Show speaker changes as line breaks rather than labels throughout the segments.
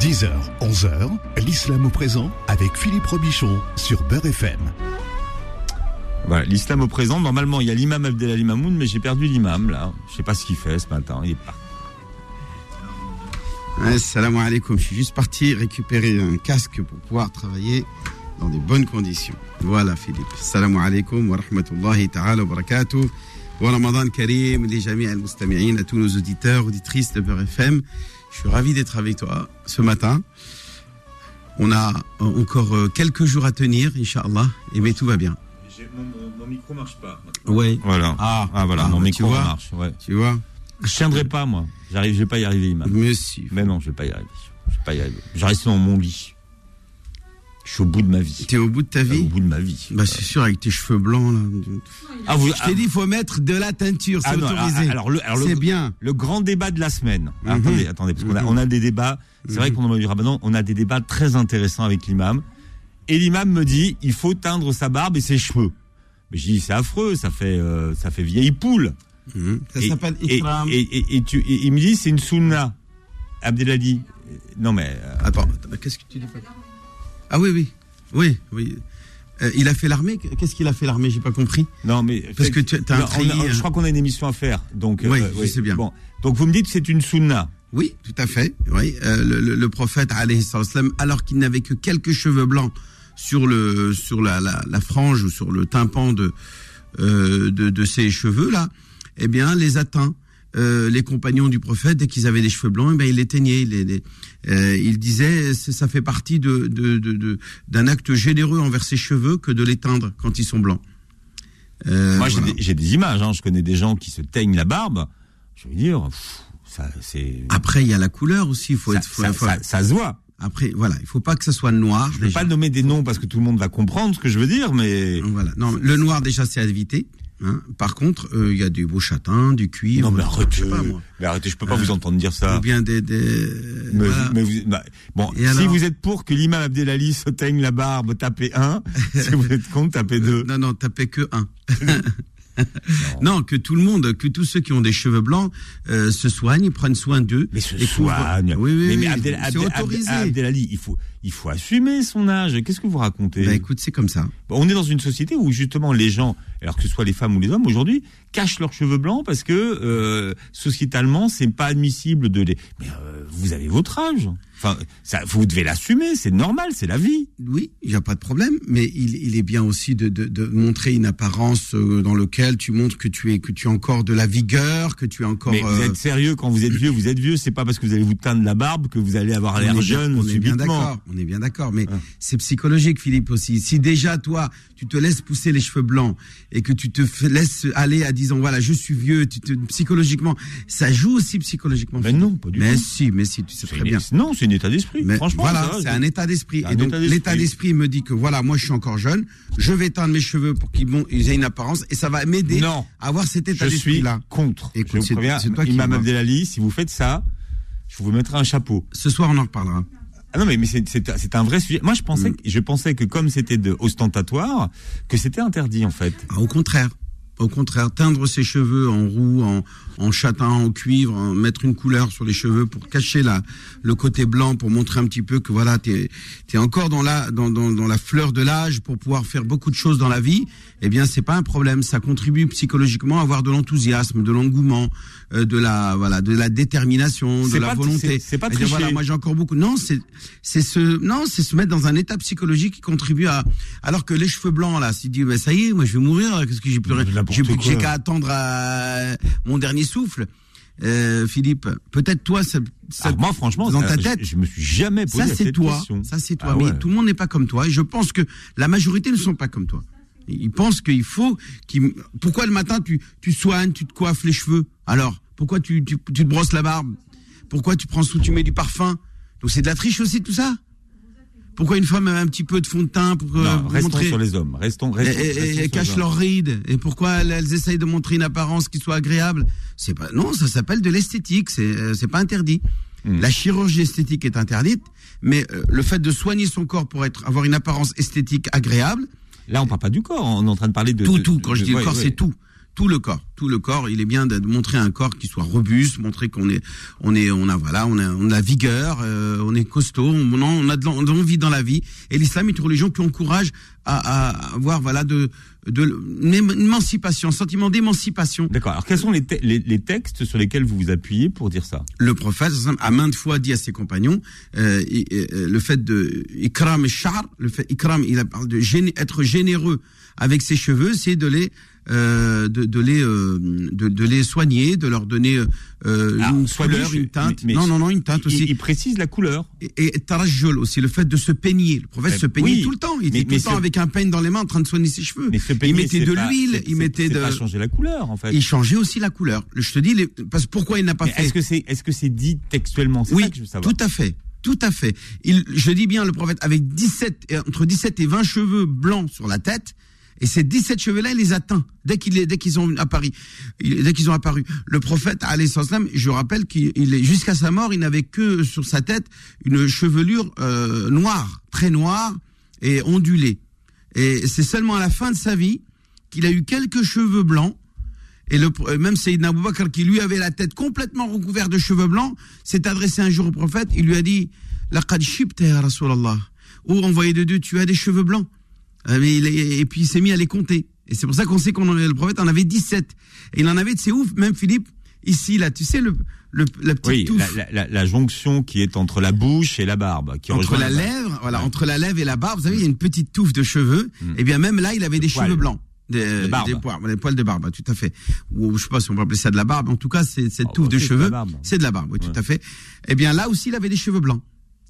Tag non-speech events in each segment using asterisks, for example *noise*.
10h, 11h, l'islam au présent avec Philippe Robichon sur Beurre FM.
Voilà, l'islam au présent. Normalement, il y a l'imam Abdelali Mamoun, mais j'ai perdu l'imam, là. Je sais pas ce qu'il fait ce matin. Il est pas.
Assalamu alaikum. Je suis juste parti récupérer un casque pour pouvoir travailler dans des bonnes conditions. Voilà, Philippe. Assalamu alaikum wa rahmatullahi ta'ala wa barakatuh. Wa Ramadan Karim, les jami al-mustami'in, à tous nos auditeurs, auditrices de Beurre FM. Je suis ravi d'être avec toi ce matin. On a encore euh, quelques jours à tenir, Inch'Allah, et mais tout va bien.
Mon, micro marche pas.
Oui.
Voilà.
Ah,
Ah, voilà,
ah,
mon
bah,
micro
tu vois.
marche. Ouais.
Tu vois
Je tiendrai pas, moi. J'arrive, je vais pas y arriver, imam.
Monsieur.
Mais non, je vais pas y arriver. Je vais pas y arriver. Je reste dans mon lit. Je suis au bout de ma vie.
T'es au bout de ta
Au
vie
bout de ma vie.
Bah c'est sûr, avec tes cheveux blancs là.
Ah, vous,
Je t'ai dit, il faut mettre de la teinture, c'est
Ah non,
autorisé.
ah, alors le- alors
c'est bien.
Le grand débat de la semaine.
Mhm.
Attendez, attendez, parce qu'on a,
Mhm.
on a des débats. C'est vrai
Mhm.
qu'on a du Ramadan, on a des débats très intéressants avec l'imam. Et l'imam me dit, il faut teindre sa barbe et ses cheveux. Mais je dis, c'est affreux, ça fait, euh, ça fait vieille poule.
Ça
Et-
s'appelle
et, et, et- et tu, et il me dit, c'est une sunna. Abdelali. Non mais. euh,
Attends, attends, qu'est-ce que tu dis pas Ah oui, oui, oui, oui. Euh, il a fait l'armée? Qu'est-ce qu'il a fait l'armée? J'ai pas compris.
non mais.
Parce que tu as un
on a- Je
hein.
crois qu'on a une émission à faire. Donc.
Oui,
euh,
je sais bien.
Bon. Donc vous me dites, c'est une sunna.
Oui, tout à fait. Oui, Euh, le, le- le prophète alors qu'il n'avait que quelques cheveux blancs sur le sur la, la, la frange ou sur le tympan de euh, de, de ses cheveux là, eh bien les atteints. Euh, les compagnons du prophète, dès qu'ils avaient des cheveux blancs, eh ben, ils ils les- euh, il disait, ça fait partie de, de, de, de- d'un acte généreux envers ses cheveux que de les teindre quand ils sont blancs. Euh,
Moi, j'ai des, j'ai des images. Hein. Je connais des gens qui se teignent la barbe. Je veux dire, pff, ça, c'est.
Après, il y a la couleur aussi. Il faut
ça,
être. faut-
ça-
faut-
ça- ça se voit.
Après, voilà, il faut pas que ça soit noir.
Je ne vais pas nommer des noms parce que tout le monde va comprendre ce que je veux dire, mais.
Voilà. Non, le noir déjà c'est à éviter. Hein. Par contre, euh, il y a du beau châtain, du cuivre.
Non, mais
je
arrêtez.
sais pas, moi.
Mais arrêtez, je peux pas
Euh,
vous entendre dire ça.
Ou bien des. des
Mais,
voilà.
vous- mais vous- bah, bon,
Et
si
alors
vous êtes pour que l'imam Abdelali se teigne la barbe, tapez 1. *laughs* si vous êtes contre, tapez 2.
Non, non, tapez que un. *laughs* non. que tout le monde, que tous ceux qui ont des cheveux blancs euh, se soignent, prennent soin d'eux.
Mais se
et couvrent-
soigne.
Oui, oui,
mais,
oui.
mais Abdel- Abdel-. Abdel- Abdelali, il faut, il faut assumer son âge. Qu'est-ce que vous racontez
Bah, écoute, c'est comme ça.
On est dans une société où justement les gens, alors que ce soit les femmes ou les hommes aujourd'hui, cachent leurs cheveux blancs parce que euh, sociétalement c'est pas admissible de les. Mais euh, vous avez votre âge. Enfin, ça, vous devez l'assumer. C'est normal, c'est la vie.
Oui, il n'y a pas de problème, mais il, il est bien aussi de, de, de montrer une apparence euh, dans laquelle tu montres que tu es que tu as encore de la vigueur, que tu es encore.
Mais vous
euh,
êtes sérieux quand vous êtes vieux. Vous êtes vieux. C'est pas parce que vous allez vous teindre la barbe que vous allez avoir l'air jeune
on est bien
subitement.
d'accord, on est bien d'accord, mais
Hein.
c'est psychologique, Philippe aussi. Si déjà toi, tu te laisses pousser les cheveux blancs et que tu te laisses aller à disant voilà, je suis vieux, tu te, psychologiquement, ça joue aussi psychologiquement.
Mais non, pas du
mais
tout.
si, mais si, tu sais très bien.
Non, c'est un état d'esprit.
Mais
Franchement,
voilà, c'est
je-
un état d'esprit. Et donc l'état d'esprit me dit que voilà, moi je suis encore jeune, je vais teindre mes cheveux pour qu'ils bon, aient une apparence et ça va m'aider à avoir cet état
Je
d'esprit
suis
là.
contre.
Écoute,
je vous
c'est-
préviens,
c'est toi qui
Imam. Abdelali, si vous faites ça, je vous mettrai un chapeau.
Ce soir on en reparlera.
Ah non mais, mais c'est- un vrai sujet. Moi je pensais
Mm.
que, je pensais que comme c'était de ostentatoire que c'était interdit en fait.
Ah, au contraire. Au contraire, teindre ses cheveux en roux, en, en châtain, en cuivre, en- mettre une couleur sur les cheveux pour cacher la, le côté blanc, pour montrer un petit peu que voilà, t'es es encore dans la, dans, dans, dans la fleur de l'âge pour pouvoir faire beaucoup de choses dans la vie. Eh bien, c'est pas un problème. Ça contribue psychologiquement à avoir de l'enthousiasme, de l'engouement, euh, de la, voilà, de la détermination, de la volonté.
c'est- pas
dire,
tricher.
voilà, moi j'ai encore beaucoup. Non, c'est c'est se non, c'est se mettre dans un état psychologique qui contribue à. Alors que les cheveux blancs là, s'il dit mais ça y est, moi je vais mourir, qu'est-ce que j'ai plus rien, j'ai qu'à attendre à mon dernier souffle. Euh, Philippe, peut-être toi, ça,
moi franchement,
dans ta
je-
tête,
Je, me suis jamais posé
ça c'est toi,
question.
ça c'est toi.
Ah ouais.
Mais tout le monde n'est pas comme toi, et je pense que la majorité ne sont pas comme toi. Ils pensent qu'il faut. qu'ils- Pourquoi le matin tu tu soignes, tu te coiffes les cheveux? Alors pourquoi tu, tu tu te brosses la barbe? Pourquoi tu prends sous, tu mets du parfum? Donc c'est de la triche aussi tout ça? Pourquoi une femme a un petit peu de fond de teint pour euh,
Non, restons
montrer
sur les hommes. Restons,
et,
restons,
et-
restons
et
sur les
cachent leurs rides Et pourquoi elles, elles essayent de montrer une apparence qui soit agréable? C'est pas non, ça s'appelle de l'esthétique. C'est euh, c'est pas interdit.
Hmm.
La chirurgie esthétique est interdite, mais euh, le fait de soigner son corps pour être avoir une apparence esthétique agréable,
Là, on parle pas du corps. On est en train de parler de
tout,
de-
tout. Quand
de-
je dis
ouais,
le corps,
ouais.
c'est tout. Tout le corps, tout le corps. Il est bien de montrer un corps qui soit robuste, montrer qu'on est, on est, on a voilà, on a, on a la vigueur, euh, on est costaud, on, on a de l'envie dans la vie. Et l'islam est une religion qui encourage à, à avoir voilà de de l'émancipation, un sentiment d'émancipation.
D'accord. Alors quels sont les, les, les, textes sur lesquels vous vous appuyez pour dire ça?
Le prophète a maintes fois dit à ses compagnons euh, le fait de ikram et char, le fait ikram, il a parlé de être généreux avec ses cheveux, c'est de les euh, de, de, les euh, de, de, les soigner, de leur donner euh,
Ah,
une couleur, une teinte.
mais- mais-
non, non, non, une teinte
il,
aussi.
il précise la couleur.
Et, et tarajjul aussi, le fait de se peigner. Le prophète
Eh,
se peignait
oui.
tout le temps. Il
Mais-
était tout le temps
ce-
avec un peigne dans les mains en train de soigner ses cheveux.
Mais se
il mettait de l'huile, il mettait de.
pas changer la couleur en fait.
Il changeait aussi la couleur. Le- Je te dis, les... parce pourquoi il n'a pas fait
est-ce que c'est est-ce que c'est dit textuellement?
Oui,
ça que je veux savoir.
tout à fait. Tout à fait. Il, je dis bien le prophète avec 17, et- entre 17 et 20 cheveux blancs sur la tête. Et ces 17 cheveux-là, il les atteint dès qu'il est, dès qu'ils ont apparu. Dès qu'ils ont apparu. Le prophète, je rappelle qu'il il est, jusqu'à sa mort, il n'avait que sur sa tête une chevelure euh, noire, très noire et ondulée. Et c'est seulement à la fin de sa vie qu'il a eu quelques cheveux blancs. Et le, même Sayyidina Abu Bakr, qui lui avait la tête complètement recouverte de cheveux blancs, s'est adressé un jour au prophète, il lui a dit, Laqad shibta ya Rasulallah. Oh, envoyé de Dieu, tu as des cheveux blancs. Euh, mais il est- et puis il s'est mis à les compter. Et c'est pour ça qu'on sait qu'on le prophète en avait 17. Et il en avait de ces ouf, même Philippe, ici, là, tu sais, le, le, la petite
Oui,
touffe
la, la, la, la jonction qui est entre la bouche et la barbe. Qui
entre la lèvre, voilà, entre la lèvre et la barbe, vous savez, il y a une petite touffe de cheveux. Et bien même là, il avait des
poils.
cheveux blancs. Des,
De barbe.
des poils, des poils de barbe, tout à fait. Ou je sais pas si on peut appeler ça de la barbe. En tout cas, c'est cette
Oh,
touffe de
c'est de
cheveux. C'est de la barbe, oui, tout à fait. Eh bien là aussi, il avait des cheveux blancs.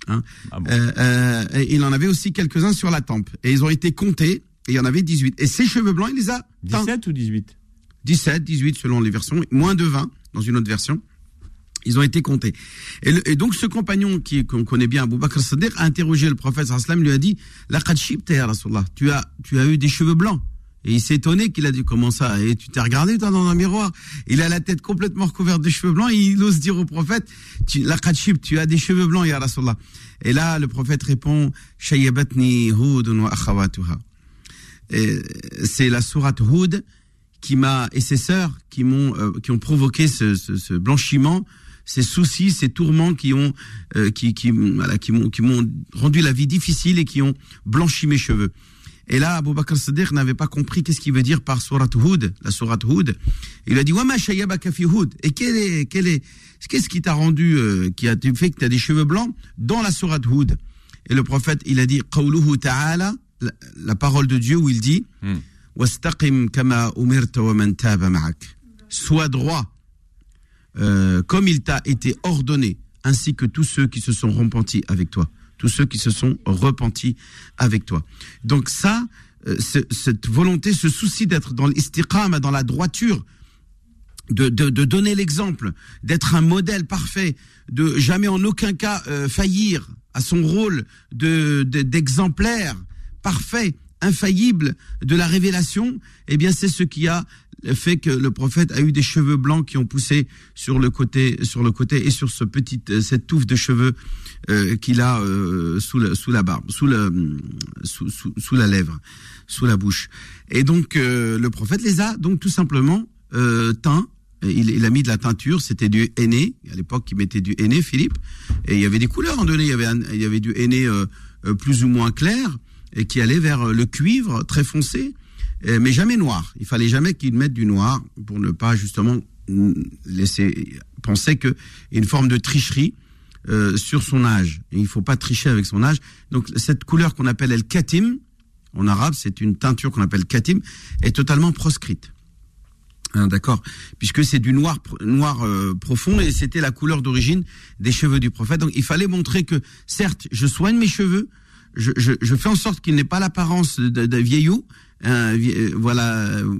Hein.
Ah bon.
Euh, euh, et il en avait aussi quelques-uns sur la tempe. Et ils ont été comptés. Et il y en avait 18. Et ces cheveux blancs, il les a teints.
17 ou 18
17, 18 selon les versions, moins de 20 dans une autre version. Ils ont été comptés. Et, le- et donc ce compagnon qui qu'on connaît bien, Abu Bakr Siddiq, a interrogé le prophète sallam lui a dit tu as tu as eu des cheveux blancs. Et il s'est étonné qu'il a dit comment ça? Et tu t'es regardé toi dans un miroir? Il a la tête complètement recouverte de cheveux blancs et il ose dire au prophète tu Laqad shibta, tu as des cheveux blancs ya Rasulallah. Et là le prophète répond Shayyabatni Hudun wa akhawatuha. C'est la sourate Hud qui m'a et ses sœurs qui m'ont euh, qui ont provoqué ce, blanchiment, ces soucis, ces tourments qui ont euh, qui qui qui m'ont qui m'ont rendu la vie difficile et qui ont blanchi mes cheveux. Et là, Abu Bakr Siddiq n'avait pas compris qu'est-ce qu'il veut dire par Surat Hud, la Surat Hud. Il a dit, Wama. Et est, quel est, qu'est-ce qui t'a rendu, euh, qui a fait que tu as des cheveux blancs dans la Surat Hud? Et le prophète, il a dit, Qawluhu ta'ala, la, parole de Dieu où il dit.
Hmm.
Wastaqim kama umirta wa man. Sois droit, euh, comme il t'a été ordonné, ainsi que tous ceux qui se sont repentis avec toi tous ceux qui se sont repentis avec toi. Donc ça, euh, ce- cette volonté, ce souci d'être dans l'istiqama, dans la droiture, de, de, donner l'exemple, d'être un modèle parfait, de jamais en aucun cas euh, faillir à son rôle de de- d'exemplaire parfait, infaillible de la révélation, eh bien c'est ce qui a fait que le prophète a eu des cheveux blancs qui ont poussé sur le côté, sur le côté et sur ce petit, euh, cette touffe de cheveux euh, qu'il a euh, sous, la barbe, sous, le, sous, la lèvre, sous la bouche. Et donc euh, le prophète les a donc tout simplement euh, teints. Il, a mis de la teinture, c'était du henné. À l'époque, il mettait du henné, Philippe. Et il y avait des couleurs en donné. Il y avait, un- il y avait du henné euh, euh, plus ou moins clair et qui allait vers euh, le cuivre très foncé, euh, mais jamais noir. Il fallait jamais qu'il mette du noir pour ne pas justement laisser penser que y a une forme de tricherie euh, sur son âge. Il faut pas tricher avec son âge. Donc cette couleur qu'on appelle el katim en arabe, c'est une teinture qu'on appelle katim, est totalement proscrite. Hein, D'accord, puisque c'est du noir noir profond et c'était la couleur d'origine des cheveux du prophète. Donc il fallait montrer que certes, je soigne mes cheveux, je, je, je fais en sorte qu'il n'ait pas l'apparence de vieillot, hein, euh, voilà, euh,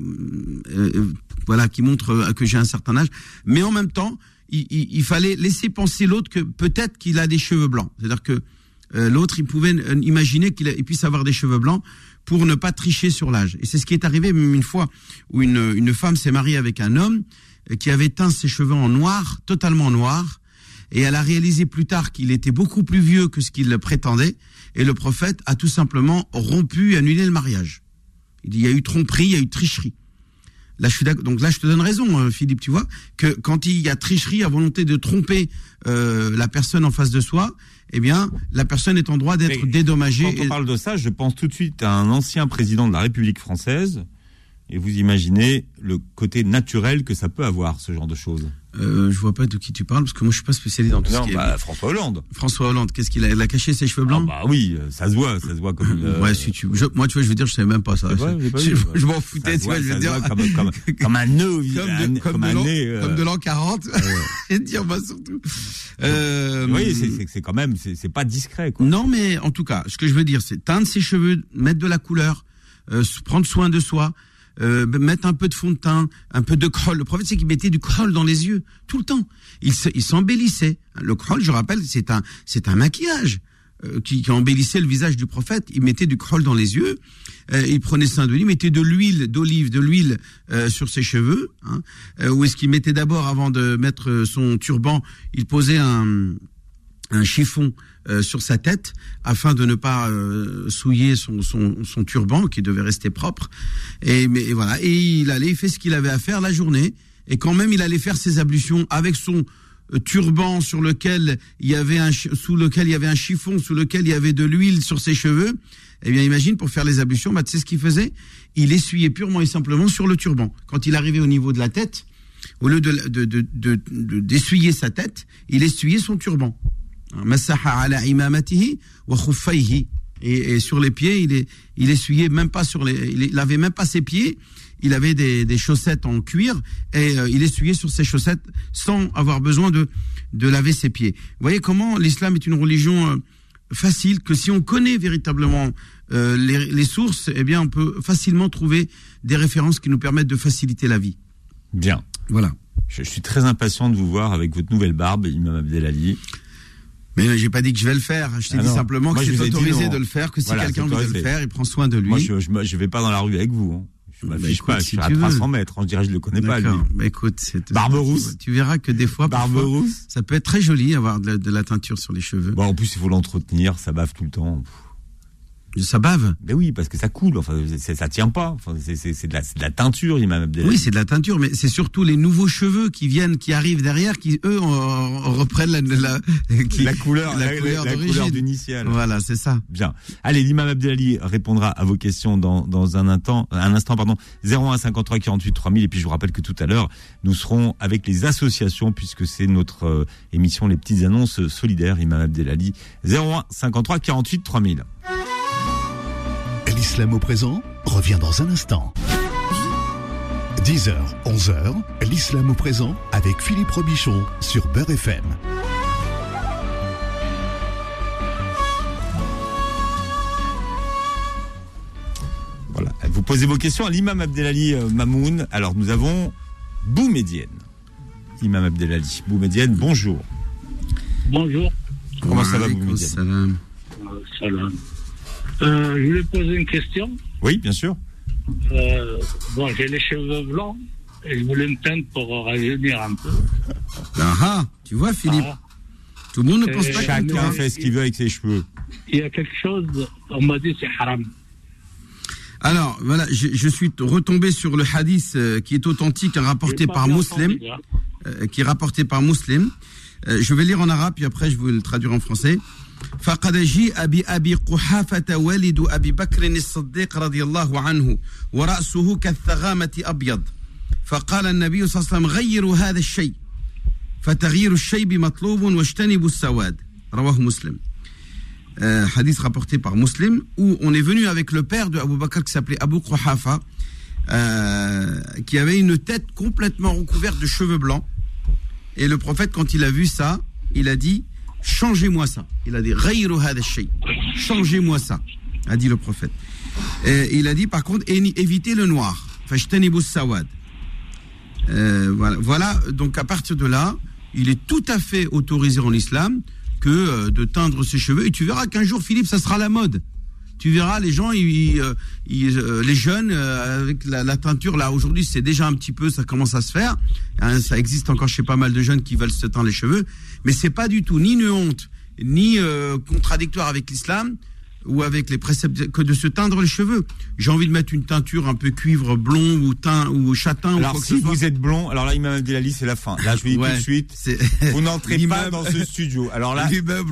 euh, voilà, qui montre euh, que j'ai un certain âge. Mais en même temps, il, il, il fallait laisser penser l'autre que peut-être qu'il a des cheveux blancs. C'est-à-dire que euh, l'autre, il pouvait imaginer qu'il puisse avoir des cheveux blancs pour ne pas tricher sur l'âge. Et c'est ce qui est arrivé même une fois où une, une femme s'est mariée avec un homme qui avait teint ses cheveux en noir, totalement noir, et elle a réalisé plus tard qu'il était beaucoup plus vieux que ce qu'il prétendait, et le prophète a tout simplement rompu et annulé le mariage. Il dit, il y a eu tromperie, il y a eu tricherie. Là, je suis d'accord. Donc là, je te donne raison, euh, Philippe. Tu vois que quand il y a tricherie, à volonté de tromper euh, la personne en face de soi, eh bien, la personne est en droit d'être dédommagée.
Quand on
et-
parle de ça, je pense tout de suite à un ancien président de la République française. Et vous imaginez le côté naturel que ça peut avoir, ce genre de choses.
Euh, je vois pas de qui tu parles parce que moi, je suis pas spécialisé dans tout
Non,
ce qui
bah,
est.
François Hollande.
François Hollande, qu'est-ce qu'il a Il a caché ses cheveux
Ah
blancs.
bah oui, euh, ça se voit, ça se voit comme. *laughs* euh,
ouais, si tu. je- moi, tu vois, je veux dire, je savais même pas ça.
vrai, pas
je m'en foutais, tu vois,
voit,
je veux dire.
comme, comme, *laughs* comme un nœud,
comme
un-
de, comme
un nez. euh,
comme de l'an 40. *laughs* et dire, bah, surtout. Euh,
Oui, c'est- quand même, c'est pas discret, quoi.
Non, mais en tout cas, ce que je veux dire, c'est teindre ses cheveux, mettre de la couleur, prendre soin de soi, euh, mettre un peu de fond de teint, un peu de col. Le prophète, c'est qu'il mettait du col dans les yeux tout le temps. Il se- il s'embellissait. Le col, je rappelle, c'est un, c'est un maquillage. euh, Qui, embellissait le visage du prophète, il mettait du col dans les yeux, euh, il prenait soin de lui, il mettait de l'huile d'olive, de l'huile sur ses cheveux. Hein, ou est-ce qu'il mettait d'abord, avant de mettre son turban, il posait un, un chiffon euh, sur sa tête afin de ne pas euh, souiller son, son, turban qui devait rester propre. Et, mais, voilà. Et il allait, il fait ce qu'il avait à faire la journée. Et quand même, il allait faire ses ablutions avec son euh, turban sur lequel il y avait un sous lequel il y avait un chiffon sous lequel il y avait de l'huile sur ses cheveux. Eh bien, imagine pour faire les ablutions, bah, tu sais ce qu'il faisait? Il essuyait purement et simplement sur le turban. Quand il arrivait au niveau de la tête, au lieu de- d'essuyer sa tête, il essuyait son turban. Et, et sur les pieds, il, est, il essuyait même pas sur les, il, il avait même pas ses pieds. Il avait des, des chaussettes en cuir et euh, il essuyait sur ses chaussettes sans avoir besoin de, de laver ses pieds. Vous voyez comment l'islam est une religion euh, facile que si on connaît véritablement euh, les, les sources, eh bien on peut facilement trouver des références qui nous permettent de faciliter la vie.
Bien.
Voilà.
Je, je suis très impatient de vous voir avec votre nouvelle barbe, Imam Abdelali.
Mais euh, j'ai pas dit que je vais le faire. Je t'ai
Ah
dit
non.
simplement
Moi,
que
je
c'est autorisé de le faire, que si
Voilà,
quelqu'un veut le faire, il prend soin de lui.
Moi, je, je, je vais pas dans la rue avec vous. hein. Je
Bah,
m'affiche pas. Je
si
suis à
tu veux.
300 mètres. On dirait que je le connais pas, lui.
Bah, écoute, c'est
Barbe rousse.
Tu verras que des fois, parfois, ça peut être très joli avoir de la, de la teinture sur les cheveux.
Bon, en plus, il faut l'entretenir. Ça bave tout le temps.
Ça bave.
Ben oui, parce que ça coule. Enfin, c'est- ça tient pas. Enfin, c'est- de, de la teinture, Imam Abdelali.
Oui, c'est de la teinture, mais c'est surtout les nouveaux cheveux qui viennent, qui arrivent derrière, qui eux en- en reprennent la, la, *laughs* qui-
la couleur, la,
couleur. Voilà, c'est ça.
Bien. Allez, l'imam Abdelali répondra à vos questions dans, dans un, instant, un instant. Pardon, 01 53 48 3000. Et puis je vous rappelle que tout à l'heure, nous serons avec les associations, puisque c'est notre euh, émission Les Petites Annonces Solidaires, Imam Abdelali. 01 53 48 3000.
L'islam au présent revient dans un instant. 10h, 11h, l'islam au présent avec Philippe Robichon sur Beurre FM.
Voilà. Vous posez vos questions à l'imam Abdelali euh, Mamoun. Alors, nous avons Boumedienne. Imam Abdelali. Boumedienne, bonjour.
Bonjour.
Comment ça va,
salam.
Euh, salam. Euh, je voulais poser une question.
Oui, bien sûr.
Euh, bon, j'ai les cheveux blancs et je voulais me teindre pour rajeunir un peu.
Ah, ah, tu vois, Philippe,
Ah,
tout le monde ne pense pas comme
Chacun
fait ce qu'il veut avec ses cheveux.
il y a quelque chose, on m'a dit c'est haram.
Alors, voilà, je, je suis retombé sur le hadith euh, qui est authentique, rapporté par Muslim.
entendu, hein.
euh, qui est rapporté par Muslim. Euh, je vais lire en arabe, puis après je vais le traduire en français. فقد جيء بأبي قحافة والد أبي بكر الصديق رضي الله عنه ورأسه كالثغامة أبيض فقال النبي صلى الله عليه وسلم غيروا هذا الشيء فتغيير الشيب مطلوب واجتنبوا السواد رواه مسلم euh, hadith rapporté par Muslim, où on est venu avec le père de Abu Bakr qui s'appelait Abu Quhafa, euh, qui avait une tête complètement recouverte de cheveux blancs. Et le prophète, quand il a vu ça, il a dit Changez-moi ça. Il a dit. Changez-moi ça, a dit le prophète. Et il a dit par contre évitez le noir. Euh, voilà, voilà, donc à partir de là, il est tout à fait autorisé en islam que euh, de teindre ses cheveux. Et tu verras qu'un jour, Philippe, ça sera la mode. Tu verras les gens, euh, euh, les jeunes, euh, avec la, teinture, là, aujourd'hui, c'est déjà un petit peu, ça commence à se faire. Hein, ça existe encore chez pas mal de jeunes qui veulent se teindre les cheveux. Mais c'est pas du tout ni une honte, ni contradictoire avec l'islam ou avec les préceptes que de se teindre les cheveux. J'ai envie de mettre une teinture un peu cuivre blond ou teint ou châtain ou
Alors
que
si
soit.
vous êtes blond, alors là Imam Abdelali c'est la fin. Là je vous dis
Ouais,
tout de suite, *laughs* vous n'entrez pas dans ce *laughs* studio. Alors là, si vous êtes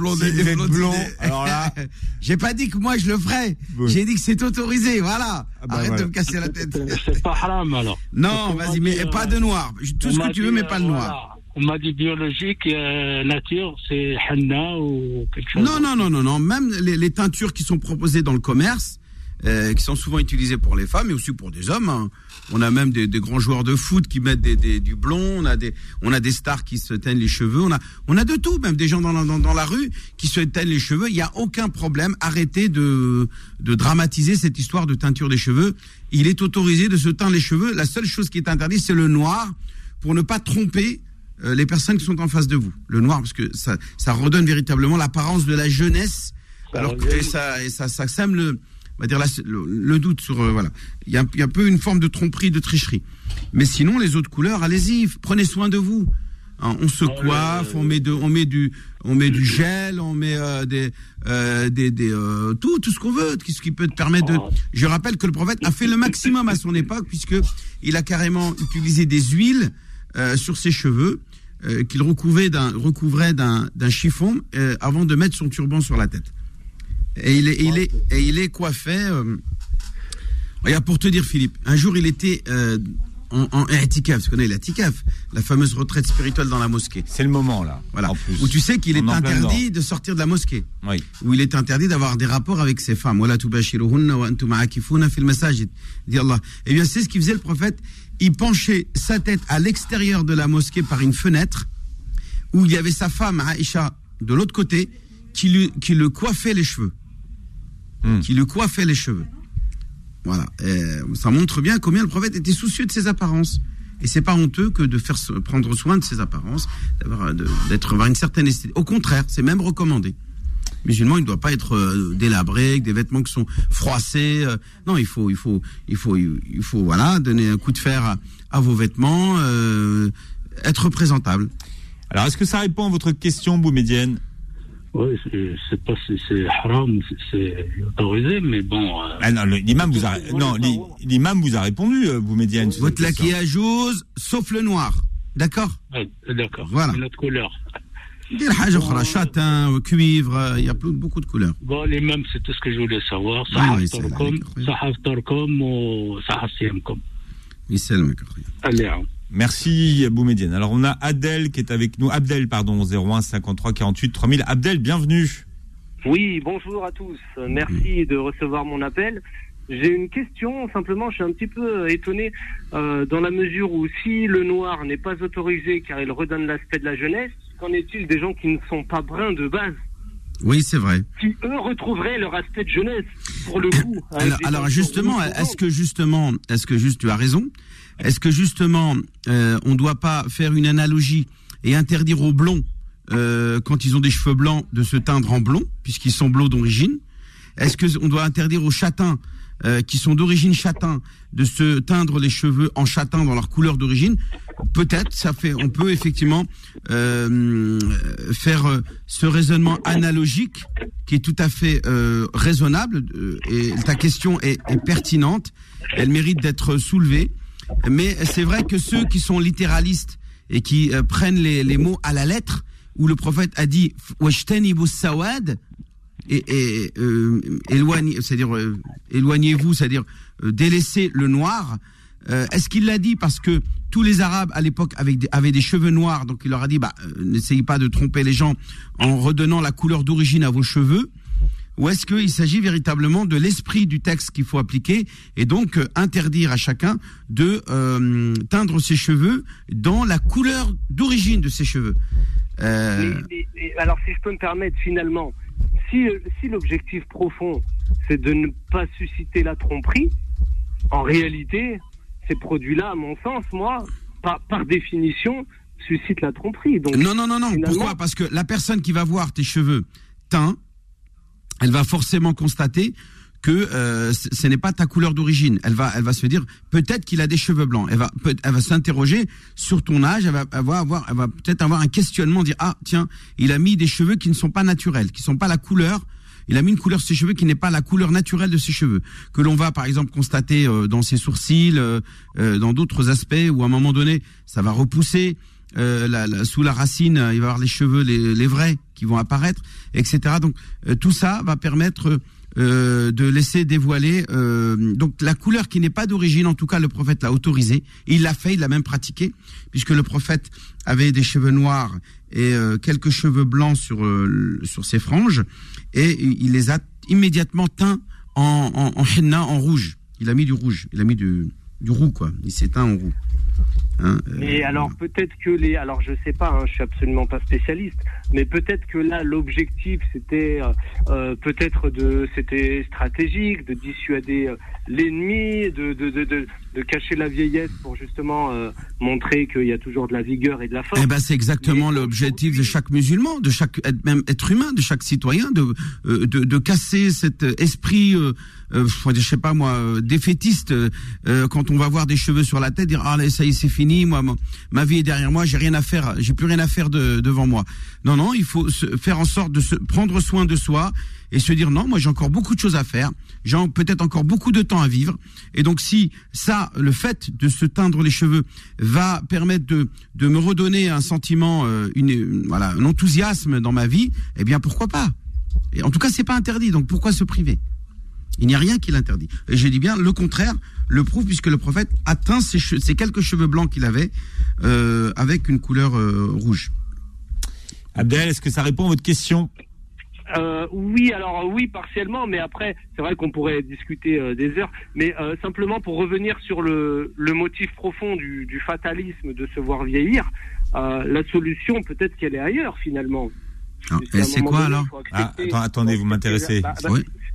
blond, alors là, *laughs*
J'ai pas dit que moi je le ferais.
Oui.
J'ai dit que c'est autorisé, voilà.
Ah bah
Arrête
voilà.
de me casser la tête.
C'est- pas haram alors.
Non, vas-y,
m'a
mais pas
euh,
de noir. Tout ce que tu veux, mais
euh,
pas le noir.
On m'a dit biologique, euh, nature, c'est henna ou quelque chose.
Non, non, non, non, non. Même les, teintures qui sont proposées dans le commerce, euh, qui sont souvent utilisées pour les femmes, mais aussi pour des hommes. hein. On a même des, grands joueurs de foot qui mettent du blond. On a des, on a des stars qui se teignent les cheveux. On a, on a de tout. Même des gens dans la, dans, dans la rue qui se teignent les cheveux. Il n'y a aucun problème. Arrêtez de, de dramatiser cette histoire de teinture des cheveux. Il est autorisé de se teindre les cheveux. La seule chose qui est interdite, c'est le noir pour ne pas tromper euh, les personnes qui sont en face de vous. Le noir, parce que ça, ça redonne véritablement l'apparence de la jeunesse,
Ça
alors que et ça, et ça, ça sème le, on va dire le, le doute sur, euh, voilà. Il y, a, un- il y a un peu une forme de tromperie, de tricherie. Mais sinon, les autres couleurs, allez-y, prenez soin de vous. Hein, on se
Ouais,
coiffe,
euh,
on met de, on met du, on met du gel, on met euh, des, euh, des, des euh, tout, tout ce qu'on veut, tout ce qui peut te permettre de.
Oh.
Je rappelle que le prophète a fait le maximum à son époque puisque il a carrément utilisé des huiles euh, sur ses cheveux euh, qu'il recouvrait d'un recouvrait d'un d'un chiffon euh, avant de mettre son turban sur la tête. Et il est, et il est, et il est coiffé. Euh, regarde, pour te dire, Philippe, un jour il était en, en i'tikaf, tu connais l'i'tikaf, la fameuse retraite spirituelle dans la mosquée.
c'est le moment là.
Voilà.
En plus.
Où tu sais qu'il est interdit de sortir de la mosquée.
Oui.
Où il est interdit d'avoir des rapports avec ses femmes. Voilà, wa antum aakifuna fil masajid. Dit Allah. Eh bien, c'est ce qu'il faisait le prophète. Il penchait sa tête à l'extérieur de la mosquée par une fenêtre où il y avait sa femme Aïcha de l'autre côté qui, lui, qui le coiffait les cheveux.
Hmm.
Qui le coiffait les cheveux. Voilà. Et ça montre bien combien le prophète était soucieux de ses apparences. Et c'est pas honteux que de faire prendre soin de ses apparences, d'avoir de- d'être avoir une certaine esthétique. Au contraire, c'est même recommandé. Musulman, il ne doit pas être euh, délabré avec des vêtements qui sont froissés. euh, non, il faut, il faut, il faut, il faut, voilà, donner un coup de fer à, à vos vêtements, euh, être présentable.
Alors est-ce que ça répond à votre question, Boumédienne
Oui, c'est- c'est pas si c'est haram, c'est- autorisé, mais bon. euh,
Ah non, l'imam vous a non, l'i- l'imam vous a répondu, euh, Boumédienne. sur
Votre ose, sauf le noir. D'accord?
D'accord.
Voilà.
Une autre couleur.
Des haja ukhra, châtain, cuivre, il y a plus- beaucoup de couleurs.
Bon, les mêmes, c'est tout ce que je voulais savoir.
Ah
Sahaf Torkom, Sahaf Torkom ou Sahaf. Allez, hein.
Merci Boumédienne. Alors on a Adèle qui est avec nous. Abdel, pardon, 01 53 48 3000. Abdel, bienvenue.
Oui, bonjour à tous. Merci de recevoir mon appel. J'ai une question, simplement, je suis un petit peu euh, étonné euh, dans la mesure où si le noir n'est pas autorisé car il redonne l'aspect de la jeunesse, qu'en est-il des gens qui ne sont pas bruns de base,
Oui, c'est vrai.
qui eux retrouveraient leur aspect de jeunesse pour le coup avec
Alors, justement, est-ce que justement, est-ce que juste tu as raison. Est-ce que justement, euh, on ne doit pas faire une analogie et interdire aux blonds euh, quand ils ont des cheveux blancs de se teindre en blond puisqu'ils sont blonds d'origine? Est-ce que on doit interdire aux châtains euh, qui sont d'origine châtain de se teindre les cheveux en châtain dans leur couleur d'origine Peut-être, ça fait, on peut effectivement euh, faire euh, ce raisonnement analogique qui est tout à fait euh, raisonnable euh, et ta question est, est pertinente, elle mérite d'être soulevée. Mais c'est vrai que ceux qui sont littéralistes et qui euh, prennent les, les mots à la lettre, où le prophète a dit et, euh, éloignez, c'est-à-dire euh, éloignez-vous, c'est-à-dire euh, délaissez le noir. Est-ce qu'il l'a dit? Parce que tous les Arabes à l'époque avaient, des- cheveux noirs, donc il leur a dit bah n'essayez pas de tromper les gens en redonnant la couleur d'origine à vos cheveux. Ou est-ce qu'il s'agit véritablement de l'esprit du texte qu'il faut appliquer et donc interdire à chacun de teindre ses cheveux dans la couleur d'origine de ses cheveux?
Alors, si je peux me permettre, finalement, si, si l'objectif profond, c'est de ne pas susciter la tromperie, en réalité, ces produits-là, à mon sens, moi, par, par définition, suscitent la tromperie. Donc,
Non, non, non, non. Pourquoi? Parce que la personne qui va voir tes cheveux teints, elle va forcément constater que euh, ce n'est pas ta couleur d'origine. Elle va, elle va se dire peut-être qu'il a des cheveux blancs. Elle va, peut, elle va s'interroger sur ton âge. Elle va avoir, avoir elle va peut-être avoir un questionnement, dire ah tiens, il a mis des cheveux qui ne sont pas naturels, qui sont pas la couleur il a mis une couleur sur ses cheveux qui n'est pas la couleur naturelle de ses cheveux, que l'on va par exemple constater euh, dans ses sourcils, euh, euh, dans d'autres aspects où à un moment donné ça va repousser. La, sous la racine, il va y avoir les cheveux, les, les vrais qui vont apparaître, etc. Donc tout ça va permettre euh, de laisser dévoiler euh, donc la couleur qui n'est pas d'origine. En tout cas, le prophète l'a autorisé. Il l'a fait, il l'a même pratiqué, puisque le prophète avait des cheveux noirs et euh, quelques cheveux blancs sur sur ses franges, et il les a immédiatement teints en, en, en henna, en rouge. Il a mis du rouge, il a mis du, du roux quoi. Il s'est teint en roux.
Hein, mais alors peut-être que les, alors je sais pas, hein, je suis absolument pas spécialiste, mais peut-être que là l'objectif c'était euh, euh, peut-être de, c'était stratégique de dissuader euh, l'ennemi, de de, de, de, de, cacher la vieillesse pour justement montrer qu'il y a toujours de la vigueur et de la force.
Eh ben c'est exactement l'objectif de chaque musulman, de chaque même être humain, de chaque citoyen, de de, de casser cet esprit euh, je sais pas moi, euh, défaitiste, euh, quand on va voir des cheveux sur la tête, dire ah là, ça y est c'est fini, moi ma, vie est derrière moi, j'ai rien à faire, j'ai plus rien à faire de, devant moi. Non non, il faut se, faire en sorte de se prendre soin de soi et se dire non, moi j'ai encore beaucoup de choses à faire, j'ai peut-être encore beaucoup de temps à vivre, et donc si ça, le fait de se teindre les cheveux va permettre de de me redonner un sentiment, une voilà, un enthousiasme dans ma vie, eh bien pourquoi pas? Et en tout cas, c'est pas interdit, donc pourquoi se priver? Il n'y a rien qui l'interdit. Et je dis bien le contraire, le prouve puisque le prophète atteint ces, ces quelques cheveux blancs qu'il avait euh, avec une couleur euh, rouge.
Abdel, est-ce que ça répond à votre question?
Euh, oui, alors oui, partiellement, mais après, c'est vrai qu'on pourrait discuter des heures, mais simplement pour revenir sur le, le motif profond du, du, fatalisme de se voir vieillir, la solution peut-être qu'elle est ailleurs finalement.
C'est quoi alors
ah, Attendez, vous m'intéressez.
Bah, bah,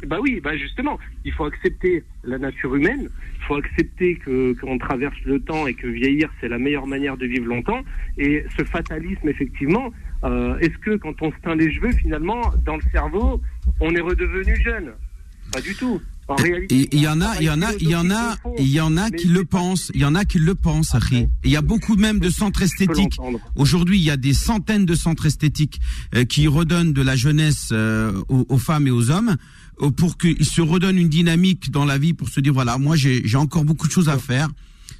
bah oui, bah justement, il faut accepter la nature humaine, il faut accepter que qu'on traverse le temps et que vieillir c'est la meilleure manière de vivre longtemps. Et ce fatalisme, effectivement, euh, est-ce que quand on se teint les cheveux, finalement, dans le cerveau, on est redevenu jeune? Pas du tout.
En réalité, il y en a, il y en a, il y en a, il y en a qui le pensent. Il y en a qui le pensent, Harry. Il y a beaucoup même de centres esthétiques. Aujourd'hui, il y a des centaines de centres esthétiques euh, qui redonnent de la jeunesse euh, aux, femmes et aux hommes. Euh, pour qu'ils se redonnent une dynamique dans la vie pour se dire voilà moi j'ai encore beaucoup de choses à faire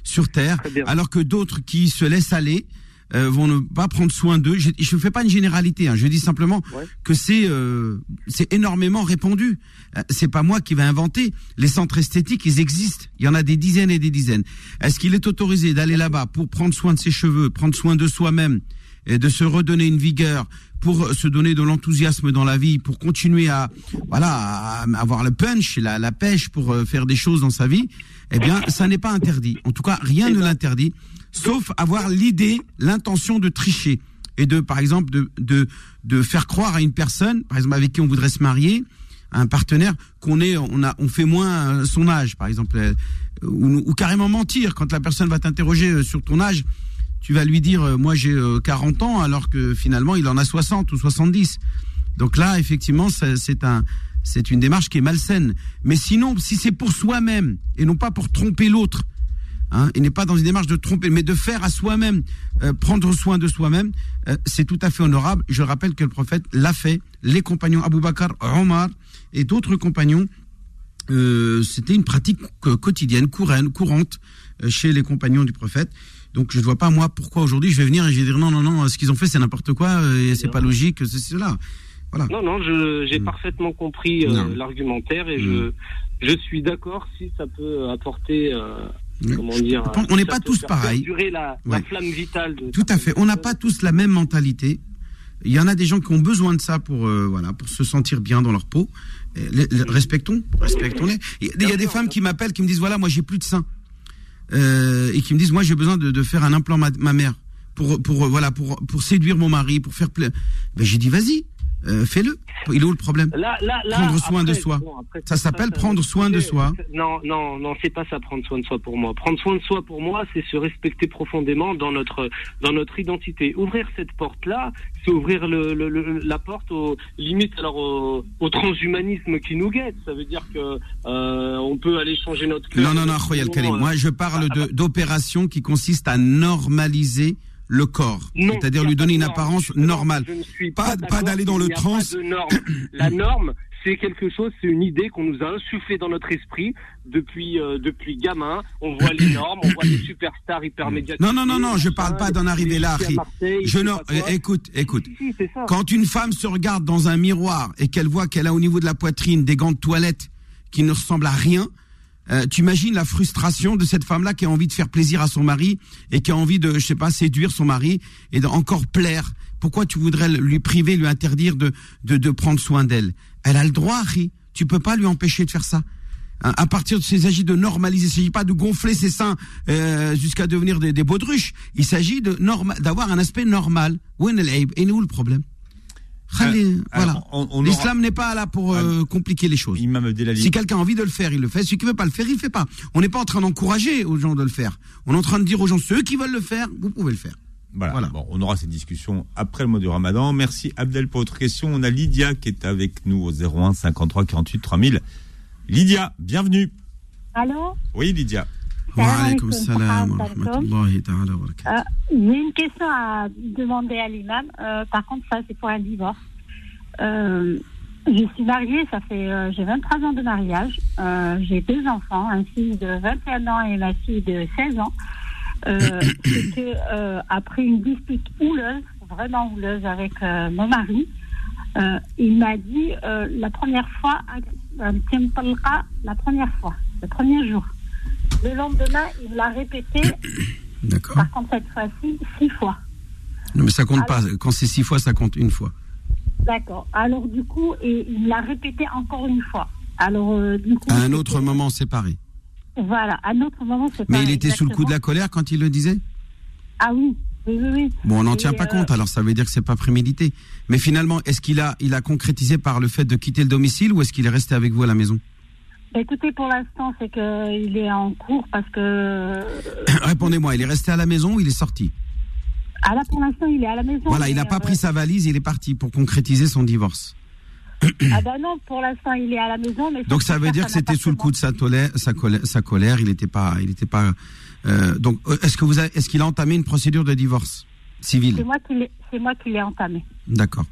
sur terre alors que d'autres qui se laissent aller euh, vont ne pas prendre soin d'eux. Je ne fais pas une généralité, hein. je dis simplement que c'est euh, c'est énormément répandu. Euh, c'est pas moi qui vais inventer. Les centres esthétiques, ils existent. Il y en a des dizaines et des dizaines. Est-ce qu'il est autorisé d'aller là-bas pour prendre soin de ses cheveux, prendre soin de soi-même et de se redonner une vigueur, pour se donner de l'enthousiasme dans la vie, pour continuer à voilà à avoir le punch, la, la pêche pour euh, faire des choses dans sa vie, eh bien, ça n'est pas interdit. En tout cas, rien ne l'interdit, sauf avoir l'idée, l'intention de tricher et de, par exemple, de, de de faire croire à une personne, par exemple avec qui on voudrait se marier, un partenaire qu'on est, on a, on fait moins son âge, par exemple, euh, ou, ou carrément mentir quand la personne va t'interroger euh, sur ton âge tu vas lui dire euh, moi j'ai 40 euh, ans alors que finalement il en a 60 ou 70. Donc là effectivement c'est un c'est une démarche qui est malsaine. Mais sinon si c'est pour soi-même et non pas pour tromper l'autre, hein, et n'est pas dans une démarche de tromper, mais de faire à soi-même, euh, prendre soin de soi-même, c'est tout à fait honorable. Je rappelle que le prophète l'a fait, les compagnons Abu Bakr, Omar et d'autres compagnons. C'était une pratique quotidienne, courante, chez les compagnons du prophète. Donc je ne vois pas moi pourquoi aujourd'hui je vais venir et je vais dire non non non ce qu'ils ont fait c'est n'importe quoi euh, et c'est pas logique c'est cela.
Voilà. Non non j'ai mm. parfaitement compris euh, l'argumentaire et je mm. je suis d'accord si ça peut apporter euh, comment dire
on n'est pas tous pareils.
La, la, flamme vitale. De
Tout à fait on n'a pas tous la même mentalité. Il y en a des gens qui ont besoin de ça pour voilà pour se sentir bien dans leur peau. respectons respectons-les. Il y a des femmes qui m'appellent qui me disent voilà moi j'ai plus de seins. Euh, et qui me disent moi j'ai besoin de, de, faire un implant ma, mère pour pour voilà pour pour séduire mon mari pour faire plaisir. Ben j'ai dit vas-y euh, fais-le. Il est où le problème Prendre soin de soi. ça s'appelle prendre soin de soi.
Non, non, non, c'est pas ça prendre soin de soi pour moi. Prendre soin de soi pour moi, c'est se respecter profondément dans notre dans notre identité. Ouvrir cette porte-là, c'est ouvrir le, le, la porte aux limites alors au, transhumanisme qui nous guette. Ça veut dire que euh, on peut aller changer notre cœur.
Non, non, non, Khoyal Karim. Moi, je parle de d'opération qui consiste à normaliser le corps, c'est-à-dire lui donner une apparence normale.
pas pas d'aller dans le trans. La *coughs* norme, c'est quelque chose, c'est une idée qu'on nous a insufflée dans notre esprit depuis euh, depuis gamin. On voit les *coughs* normes, on voit les superstars hyper médiatiques.
Non, non, non, non, je parle pas d'en arriver là. Je
pas quoi.
écoute, écoute.
Si, si.
Quand une femme se regarde dans un miroir et qu'elle voit qu'elle a au niveau de la poitrine des gants de toilette qui ne ressemblent à rien, euh, tu imagines la frustration de cette femme-là qui a envie de faire plaisir à son mari et qui a envie de, je sais pas, séduire son mari et d'encore plaire. Pourquoi tu voudrais lui priver, lui interdire de, de, de prendre soin d'elle? Elle a le droit, Harry. Tu peux pas lui empêcher de faire ça. Hein, À partir de il s'agit de normaliser, il s'agit pas de gonfler ses seins euh, jusqu'à devenir des, des baudruches. Il s'agit de d'avoir un aspect normal. Où est le problème? L'islam n'est pas là pour euh, compliquer les choses. Si quelqu'un a envie de le faire, il le fait. Celui qui veut pas le faire, il le fait pas. On n'est pas en train d'encourager aux gens de le faire. On est en train de dire aux gens, ceux qui veulent le faire, vous pouvez le faire.
Voilà.
Voilà.
Bon, on aura cette discussion après le mois du Ramadan. Merci Abdel pour votre question. On a Lydia qui est avec nous au 01 53 48 3000. Lydia, bienvenue.
Allô?
Oui, Lydia.
Wa
Salam
alaykum
alaikum,
salam wa
salam
rahmatullahi ta'ala wa barakatuh.
Euh, J'ai une question à demander à l'imam. Euh, par contre, ça, c'est pour un divorce. Euh, je suis mariée, ça fait, euh, j'ai 23 ans de mariage. J'ai deux enfants, un fils de 21 ans et ma fille de 16 ans. *coughs* C'est que, après une dispute houleuse, vraiment houleuse avec mon mari, il m'a dit la première fois, la première fois, le premier jour. Le lendemain, il l'a répété, *coughs*
D'accord.
par contre cette fois-ci, six fois.
Non, mais ça compte pas. Quand c'est six fois, ça compte une fois.
D'accord. Alors du coup, et il l'a répété encore une fois. Alors euh, du coup.
À un autre moment séparé.
Voilà, à un autre moment, c'est
Mais il était sous le coup de la colère quand il le disait?
Ah oui, oui, oui, oui.
Bon, on n'en tient pas
euh,
compte, alors ça veut dire que c'est pas prémédité. Mais finalement, est-ce qu'il a, il a concrétisé par le fait de quitter le domicile ou est-ce qu'il est resté avec vous à la maison?
Bah, écoutez, pour l'instant, c'est que il est en cours parce que. *coughs*
Répondez-moi, il est resté à la maison ou il est sorti?
Ah là, pour l'instant, il est à la maison.
Voilà, il n'a pas
euh,
pris sa valise, il est parti pour concrétiser son divorce. *coughs*
Ah bah non, pour l'instant, il est à la maison. Mais
Donc ça veut dire que c'était sous le coup de sa, tolère, sa colère, sa colère, il n'était pas, il était pas. euh, donc, euh, est-ce que vous, avez- est-ce qu'il a entamé une procédure de divorce
C'est
civil
moi qui l'ai, c'est moi qui l'ai entamé.
D'accord.